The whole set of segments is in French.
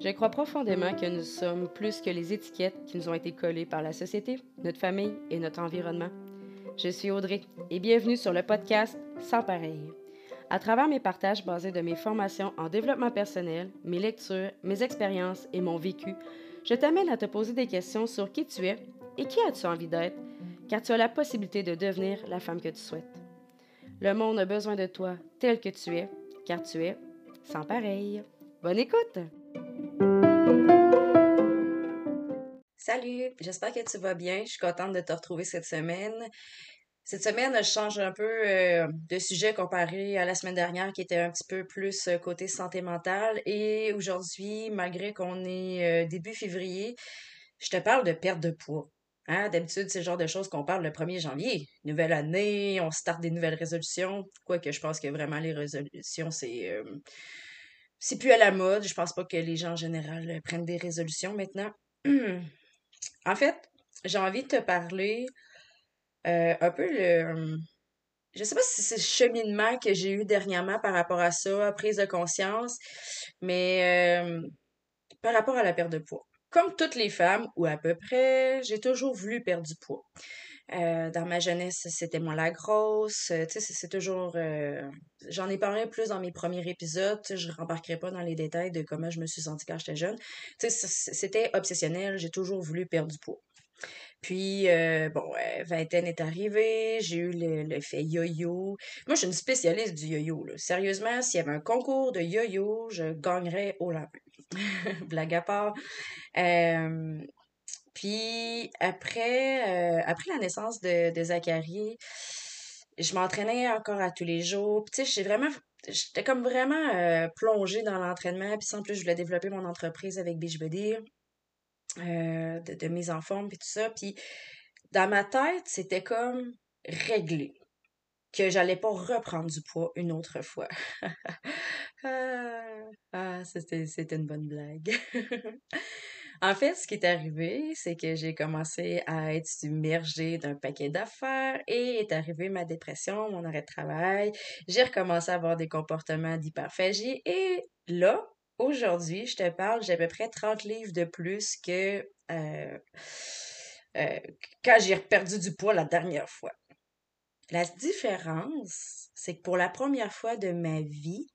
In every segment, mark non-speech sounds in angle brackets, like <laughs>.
Je crois profondément que nous sommes plus que les étiquettes qui nous ont été collées par la société, notre famille et notre environnement. Je suis Audrey et bienvenue sur le podcast Sans pareil. À travers mes partages basés de mes formations en développement personnel, mes lectures, mes expériences et mon vécu, je t'amène à te poser des questions sur qui tu es et qui as-tu envie d'être, car tu as la possibilité de devenir la femme que tu souhaites. Le monde a besoin de toi tel que tu es, car tu es sans pareil. Bonne écoute! Salut, j'espère que tu vas bien. Je suis contente de te retrouver cette semaine. Cette semaine, je change un peu euh, de sujet comparé à la semaine dernière qui était un petit peu plus euh, côté santé mentale. Et aujourd'hui, malgré qu'on est euh, début février, je te parle de perte de poids. Hein? D'habitude, c'est le genre de choses qu'on parle le 1er janvier. Nouvelle année, on start des nouvelles résolutions. Quoique je pense que vraiment les résolutions, c'est c'est plus à la mode. Je pense pas que les gens en général prennent des résolutions maintenant. <clears throat> en fait, j'ai envie de te parler euh, un peu le. Je sais pas si c'est le cheminement que j'ai eu dernièrement par rapport à ça, prise de conscience, mais euh, par rapport à la perte de poids. Comme toutes les femmes, ou à peu près, j'ai toujours voulu perdre du poids. Euh, dans ma jeunesse, c'était moi la grosse. Tu sais, c'est toujours. J'en ai parlé plus dans mes premiers épisodes. Je ne rembarquerai pas dans les détails de comment je me suis sentie quand j'étais jeune. Tu sais, c'était obsessionnel. J'ai toujours voulu perdre du poids. Puis, euh, bon, vingtaine est arrivée, j'ai eu l'effet yo-yo. Moi, je suis une spécialiste du yo-yo. Sérieusement, s'il y avait un concours de yo-yo, je gagnerais au lapin. <laughs> Blague à part. puis, après, euh, après la naissance de, de Zachary, je m'entraînais encore à tous les jours. Puis, tu sais, vraiment j'étais comme vraiment euh, plongée dans l'entraînement. Puis, en plus, je voulais développer mon entreprise avec Beachbody. Euh, de, mes enfants, puis tout ça. Puis dans ma tête, c'était comme réglé que j'allais pas reprendre du poids une autre fois. <laughs> ah, ah c'était une bonne blague. <laughs> en fait, ce qui est arrivé, c'est que j'ai commencé à être submergée d'un paquet d'affaires et est arrivée ma dépression, mon arrêt de travail. J'ai recommencé à avoir des comportements d'hyperphagie et là, Aujourd'hui, je te parle, j'ai à peu près 30 livres de plus que euh, euh, quand j'ai perdu du poids la dernière fois. La différence, c'est que pour la première fois de ma vie,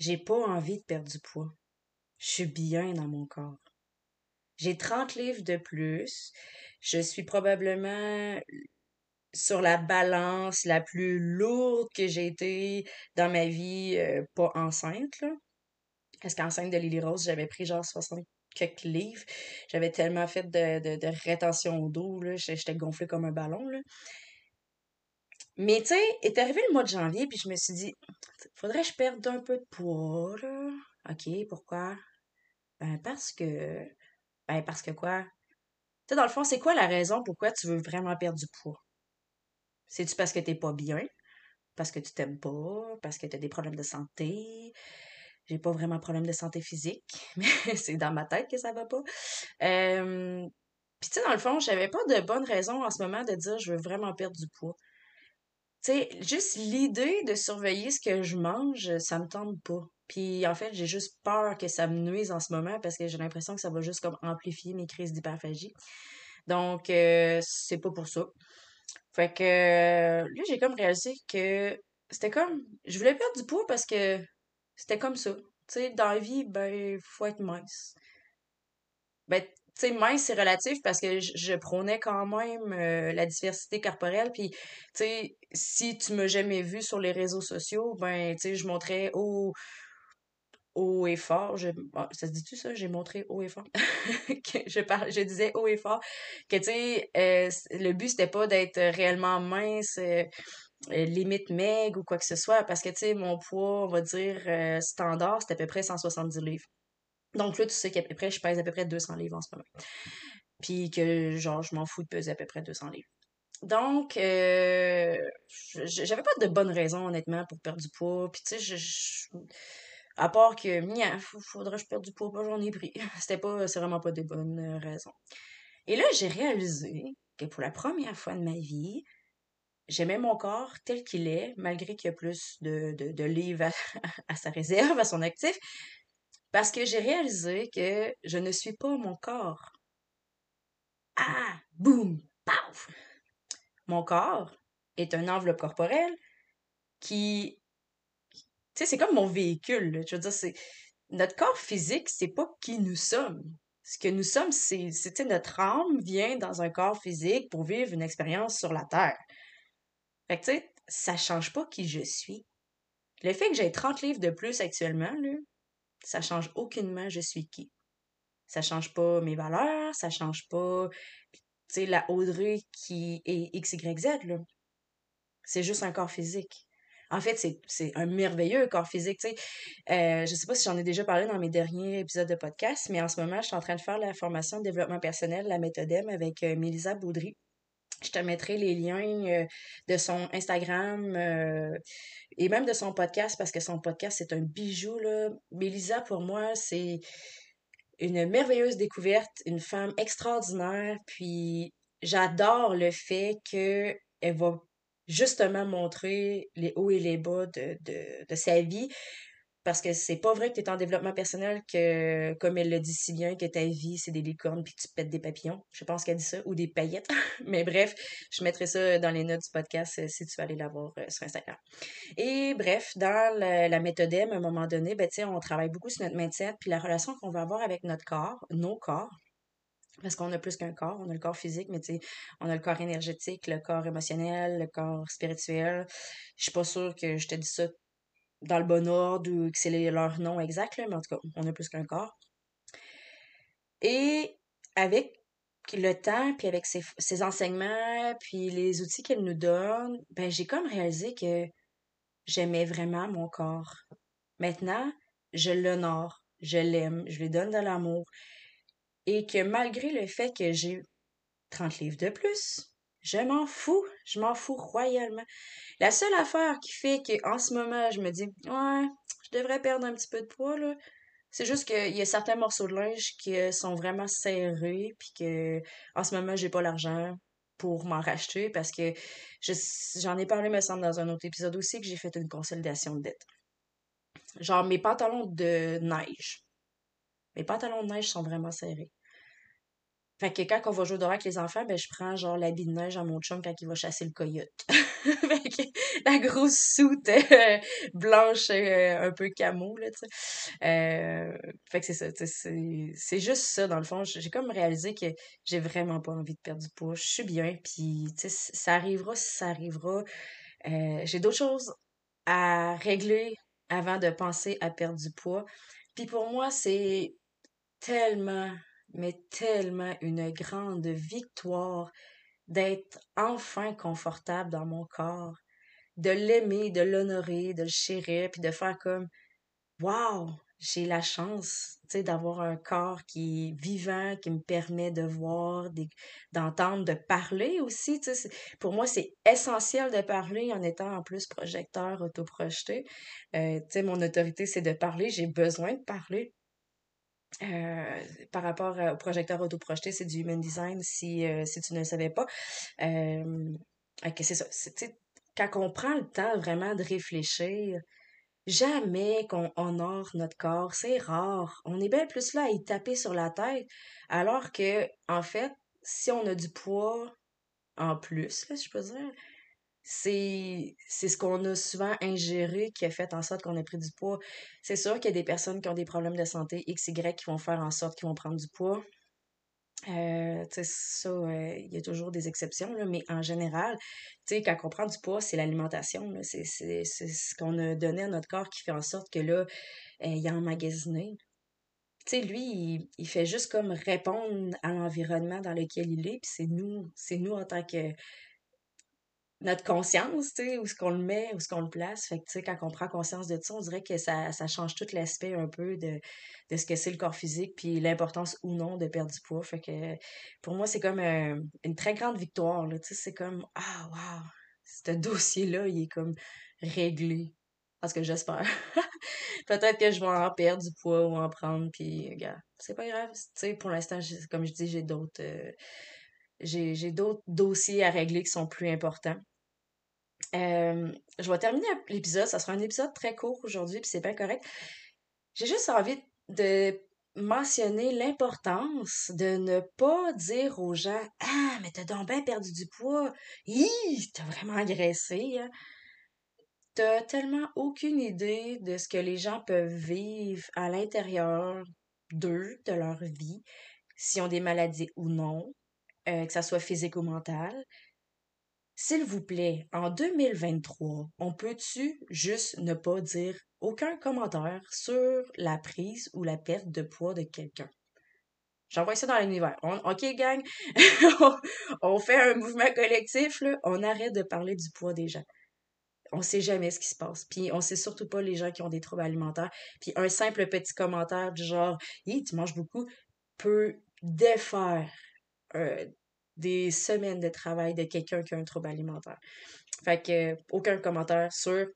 j'ai pas envie de perdre du poids. Je suis bien dans mon corps. J'ai 30 livres de plus. Je suis probablement sur la balance la plus lourde que j'ai été dans ma vie, euh, pas enceinte, là. Parce qu'enceinte de Lily Rose, j'avais pris genre 60 quelques livres. J'avais tellement fait de, de, rétention d'eau, là. J'étais gonflée comme un ballon. Mais, tu sais, est arrivé le mois de janvier, puis je me suis dit, faudrait que je perde un peu de poids, là. OK, pourquoi? Ben, parce que. Ben, parce que quoi? Tu sais, dans le fond, c'est quoi la raison pourquoi tu veux vraiment perdre du poids? C'est-tu parce que t'es pas bien? Parce que tu t'aimes pas? Parce que t'as des problèmes de santé? j'ai pas vraiment de problème de santé physique, <laughs> mais c'est dans ma tête que ça va pas. Puis tu sais, dans le fond, j'avais pas de bonne raison en ce moment de dire je veux vraiment perdre du poids. Tu sais, juste l'idée de surveiller ce que je mange, ça me tente pas. Puis en fait, j'ai juste peur que ça me nuise en ce moment parce que j'ai l'impression que ça va juste comme amplifier mes crises d'hyperphagie. Donc, euh, c'est pas pour ça. Fait que là, j'ai comme réalisé que c'était comme. Je voulais perdre du poids parce que c'était comme ça. Tu sais, dans la vie, ben, faut être mince. Ben, tu sais, mince, c'est relatif parce que je, prônais quand même euh, la diversité corporelle. Puis, tu sais, si tu m'as jamais vu sur les réseaux sociaux, ben, tu sais, je montrais haut, haut et fort. Je, ah, ça se dit-tu ça? J'ai montré haut et fort. <laughs> je, parle, je disais haut et fort que, tu sais, euh, le but, c'était pas d'être réellement mince. Euh, limite meg ou quoi que ce soit, parce que, tu sais, mon poids, on va dire, standard, c'est à peu près 170 livres. Donc là, tu sais qu'à peu près, je pèse à peu près 200 livres en ce moment. Puis que, genre, je m'en fous de peser à peu près 200 livres. Donc, euh, j'avais pas de bonne raison, honnêtement, pour perdre du poids. Puis, tu sais, je, à part que, il faudrait que je perde du poids, pas j'en ai pris. <laughs> C'était pas, c'est vraiment pas des bonnes raisons. Et là, j'ai réalisé que pour la première fois de ma vie, j'aimais mon corps tel qu'il est, malgré qu'il y a plus de, de, livres <laughs> à, sa réserve, à son actif, parce que j'ai réalisé que je ne suis pas mon corps. Ah, boum, paf! Mon corps est une enveloppe corporelle qui, tu sais, c'est comme mon véhicule. Je veux dire, c'est notre corps physique, c'est pas qui nous sommes. Ce que nous sommes, c'est, notre âme vient dans un corps physique pour vivre une expérience sur la Terre. Fait que, tu sais, ça change pas qui je suis. Le fait que j'ai 30 livres de plus actuellement, là, ça change aucunement je suis qui. Ça change pas mes valeurs, ça change pas, tu sais, la Audrey qui est XYZ, là. C'est juste un corps physique. En fait, c'est un merveilleux corps physique. Tu sais. Euh, je sais pas si j'en ai déjà parlé dans mes derniers épisodes de podcast, mais en ce moment, je suis en train de faire la formation de développement personnel, la méthode M, avec euh, Mélisa Boudry. Je te mettrai les liens euh, de son Instagram euh, et même de son podcast parce que son podcast, c'est un bijou. Là. Mélisa, pour moi, c'est une merveilleuse découverte, une femme extraordinaire. Puis j'adore le fait qu'elle va justement montrer les hauts et les bas de, sa vie parce que c'est pas vrai que tu es en développement personnel que, comme elle le dit si bien, que ta vie, c'est des licornes puis que tu pètes des papillons. Je pense qu'elle dit ça, ou des paillettes. <laughs> Mais bref, je mettrai ça dans les notes du podcast euh, si tu veux aller la voir euh, sur Instagram. Et bref, dans la, méthode M, à un moment donné, ben, on travaille beaucoup sur notre mindset puis la relation qu'on va avoir avec notre corps, nos corps. Parce qu'on a plus qu'un corps, on a le corps physique, mais tu sais, on a le corps énergétique, le corps émotionnel, le corps spirituel. Je suis pas sûre que je te dis ça dans le bon ordre ou que c'est leur nom exact, mais en tout cas, on a plus qu'un corps. Et avec le temps, puis avec ses, enseignements, puis les outils qu'elle nous donne, ben j'ai comme réalisé que j'aimais vraiment mon corps. Maintenant, je l'honore, je l'aime, je lui donne de l'amour. Et que malgré le fait que j'ai 30 livres de plus, je m'en fous, je m'en fous royalement. La seule affaire qui fait qu'en ce moment, je me dis, ouais, je devrais perdre un petit peu de poids, là, c'est juste qu'il y a certains morceaux de linge qui euh, sont vraiment serrés, puis que en ce moment, j'ai pas l'argent pour m'en racheter parce que j'en ai parlé, me semble, dans un autre épisode aussi, que j'ai fait une consolidation de dette. Genre, mes pantalons de neige. Mes pantalons de neige sont vraiment serrés. Fait que quand on va jouer dehors avec les enfants, ben je prends genre l'habit de neige à mon chum quand il va chasser le coyote. <laughs> fait que la grosse soute euh, blanche euh, un peu camo, là, tu sais. Euh, fait que c'est ça, c'est juste ça, dans le fond. J'ai comme réalisé que j'ai vraiment pas envie de perdre du poids. Je suis bien, puis tu sais, ça arrivera si ça arrivera. j'ai d'autres choses à régler avant de penser à perdre du poids. Puis pour moi, c'est tellement mais tellement une grande victoire d'être enfin confortable dans mon corps, de l'aimer, de l'honorer, de le chérir, puis de faire comme Wow, j'ai la chance d'avoir un corps qui est vivant, qui me permet de voir, d'entendre, de parler aussi. Pour moi, c'est essentiel de parler en étant en plus projecteur autoprojeté. Euh, mon autorité, c'est de parler. J'ai besoin de parler. Euh, par rapport au projecteur autoprojeté, c'est du human design si, euh, si tu ne le savais pas. Euh, ok, c'est ça. Quand on prend le temps vraiment de réfléchir, jamais qu'on honore notre corps. C'est rare. On est bien plus là à y taper sur la tête. Alors que, en fait, si on a du poids en plus, là, je peux dire, c'est ce qu'on a souvent ingéré qui a fait en sorte qu'on a pris du poids. C'est sûr qu'il y a des personnes qui ont des problèmes de santé XY qui vont faire en sorte qu'ils vont prendre du poids. Euh, ça, euh, il y a toujours des exceptions, là, mais en général, quand on prend du poids, c'est l'alimentation. C'est ce qu'on a donné à notre corps qui fait en sorte que là, euh, il a emmagasiné. lui, il, il, fait juste comme répondre à l'environnement dans lequel il est, puis c'est nous, c'est nous en tant que notre conscience, tu sais, où ce qu'on le met, où ce qu'on le place. Fait que, tu sais, quand on prend conscience de ça, on dirait que ça, ça change tout l'aspect un peu de, de ce que c'est le corps physique, puis l'importance ou non de perdre du poids. Fait que, pour moi, c'est comme une très grande victoire, là, tu sais, c'est comme, ah, wow, ce dossier-là, il est comme réglé. Parce que j'espère. <laughs> Peut-être que je vais en perdre du poids ou en prendre, puis, regarde, c'est pas grave. Tu sais, pour l'instant, comme je dis, j'ai d'autres... Euh, j'ai d'autres dossiers à régler qui sont plus importants. Euh, je vais terminer l'épisode. Ça sera un épisode très court aujourd'hui, puis c'est bien correct. J'ai juste envie de mentionner l'importance de ne pas dire aux gens Ah, mais t'as donc bien perdu du poids. Hi, t'as vraiment engraissé. Hein? T'as tellement aucune idée de ce que les gens peuvent vivre à l'intérieur d'eux, de leur vie, s'ils ont des maladies ou non, euh, que ça soit physique ou mental. S'il vous plaît, en 2023, on peut-tu juste ne pas dire aucun commentaire sur la prise ou la perte de poids de quelqu'un? J'envoie ça dans l'univers. OK, gang, <laughs> on fait un mouvement collectif, on arrête de parler du poids des gens. On sait jamais ce qui se passe. Puis on sait surtout pas les gens qui ont des troubles alimentaires. Puis un simple petit commentaire du genre « Hi, tu manges beaucoup » peut défaire euh, des semaines de travail de quelqu'un qui a un trouble alimentaire. Fait que aucun commentaire sur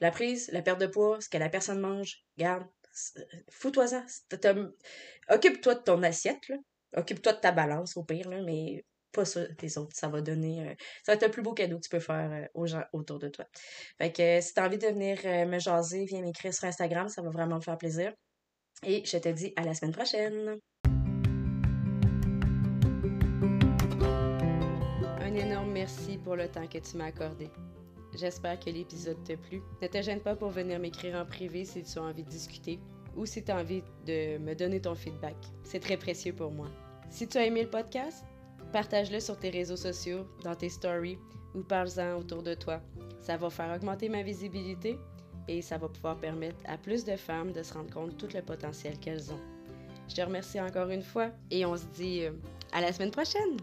la prise, la perte de poids, ce que la personne mange. Garde, fous-toi-en. Occupe-toi de ton assiette, Occupe-toi de ta balance au pire, là, mais pas ça des autres. Ça va donner. Euh, ça va être le plus beau cadeau que tu peux faire euh, aux gens autour de toi. Fait que si tu as envie de venir euh, me jaser, viens m'écrire sur Instagram, ça va vraiment me faire plaisir. Et je te dis à la semaine prochaine. Merci pour le temps que tu m'as accordé. J'espère que l'épisode t'a plu. Ne te gêne pas pour venir m'écrire en privé si tu as envie de discuter ou si tu as envie de me donner ton feedback. C'est très précieux pour moi. Si tu as aimé le podcast, partage-le sur tes réseaux sociaux, dans tes stories ou parle-en autour de toi. Ça va faire augmenter ma visibilité et ça va pouvoir permettre à plus de femmes de se rendre compte de tout le potentiel qu'elles ont. Je te remercie encore une fois et on se dit euh, à la semaine prochaine!